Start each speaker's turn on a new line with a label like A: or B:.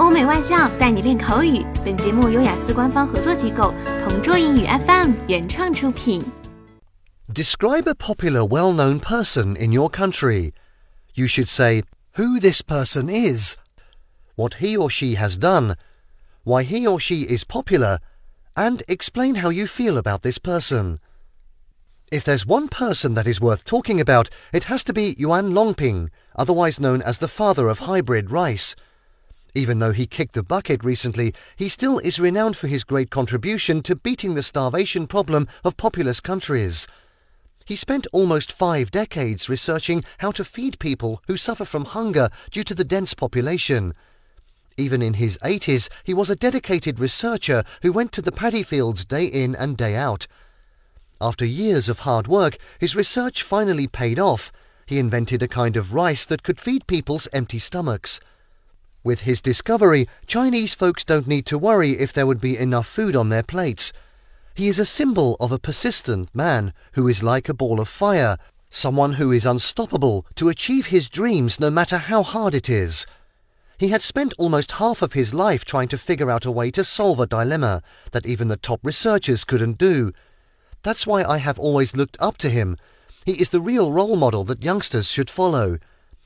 A: 欧美外教带你练口语。本节目由雅思官方合作机构同桌英语 FM 原创出品。
B: Describe a popular well-known person in your country. You should say who this person is, what he or she has done, why he or she is popular, and explain how you feel about this person. If there's one person that is worth talking about, it has to be Yuan Longping, otherwise known as the father of hybrid rice. Even though he kicked the bucket recently, he still is renowned for his great contribution to beating the starvation problem of populous countries. He spent almost five decades researching how to feed people who suffer from hunger due to the dense population. Even in his 80s, he was a dedicated researcher who went to the paddy fields day in and day out. After years of hard work, his research finally paid off. He invented a kind of rice that could feed people's empty stomachs. With his discovery, Chinese folks don't need to worry if there would be enough food on their plates. He is a symbol of a persistent man who is like a ball of fire, someone who is unstoppable to achieve his dreams no matter how hard it is. He had spent almost half of his life trying to figure out a way to solve a dilemma that even the top researchers couldn't do. That's why I have always looked up to him. He is the real role model that youngsters should follow.